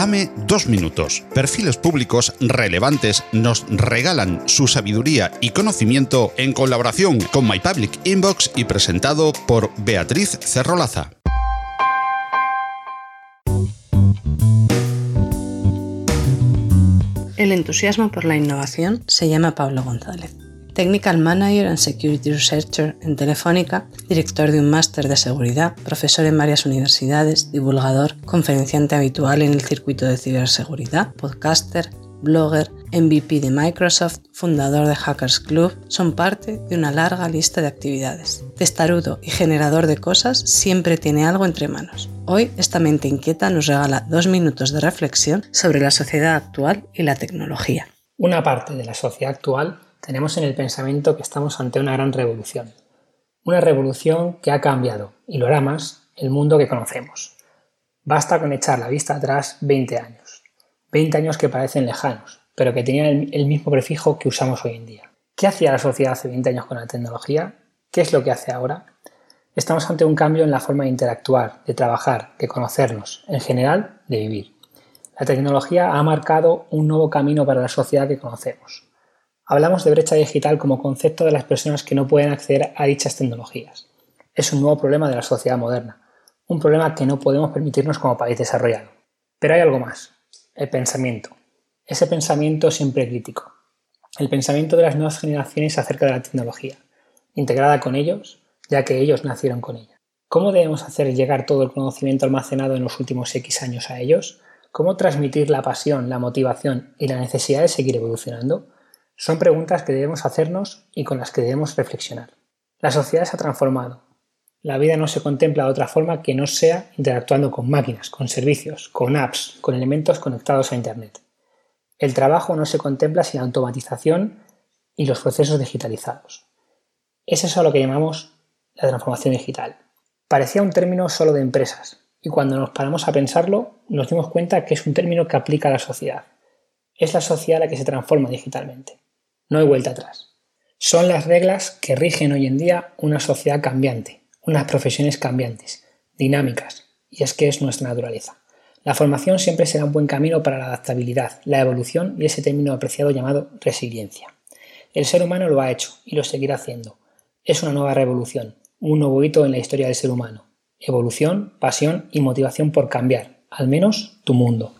Dame dos minutos. Perfiles públicos relevantes nos regalan su sabiduría y conocimiento en colaboración con My Public Inbox y presentado por Beatriz Cerrolaza. El entusiasmo por la innovación se llama Pablo González. Technical Manager and Security Researcher en Telefónica, director de un máster de seguridad, profesor en varias universidades, divulgador, conferenciante habitual en el circuito de ciberseguridad, podcaster, blogger, MVP de Microsoft, fundador de Hackers Club, son parte de una larga lista de actividades. Testarudo y generador de cosas, siempre tiene algo entre manos. Hoy esta mente inquieta nos regala dos minutos de reflexión sobre la sociedad actual y la tecnología. Una parte de la sociedad actual tenemos en el pensamiento que estamos ante una gran revolución. Una revolución que ha cambiado, y lo hará más, el mundo que conocemos. Basta con echar la vista atrás 20 años. 20 años que parecen lejanos, pero que tenían el mismo prefijo que usamos hoy en día. ¿Qué hacía la sociedad hace 20 años con la tecnología? ¿Qué es lo que hace ahora? Estamos ante un cambio en la forma de interactuar, de trabajar, de conocernos, en general, de vivir. La tecnología ha marcado un nuevo camino para la sociedad que conocemos. Hablamos de brecha digital como concepto de las personas que no pueden acceder a dichas tecnologías. Es un nuevo problema de la sociedad moderna, un problema que no podemos permitirnos como país desarrollado. Pero hay algo más, el pensamiento. Ese pensamiento siempre crítico. El pensamiento de las nuevas generaciones acerca de la tecnología, integrada con ellos, ya que ellos nacieron con ella. ¿Cómo debemos hacer llegar todo el conocimiento almacenado en los últimos X años a ellos? ¿Cómo transmitir la pasión, la motivación y la necesidad de seguir evolucionando? Son preguntas que debemos hacernos y con las que debemos reflexionar. La sociedad se ha transformado. La vida no se contempla de otra forma que no sea interactuando con máquinas, con servicios, con apps, con elementos conectados a Internet. El trabajo no se contempla sin la automatización y los procesos digitalizados. Es eso lo que llamamos la transformación digital. Parecía un término solo de empresas, y cuando nos paramos a pensarlo, nos dimos cuenta que es un término que aplica a la sociedad. Es la sociedad la que se transforma digitalmente. No hay vuelta atrás. Son las reglas que rigen hoy en día una sociedad cambiante, unas profesiones cambiantes, dinámicas, y es que es nuestra naturaleza. La formación siempre será un buen camino para la adaptabilidad, la evolución y ese término apreciado llamado resiliencia. El ser humano lo ha hecho y lo seguirá haciendo. Es una nueva revolución, un nuevo hito en la historia del ser humano. Evolución, pasión y motivación por cambiar, al menos tu mundo.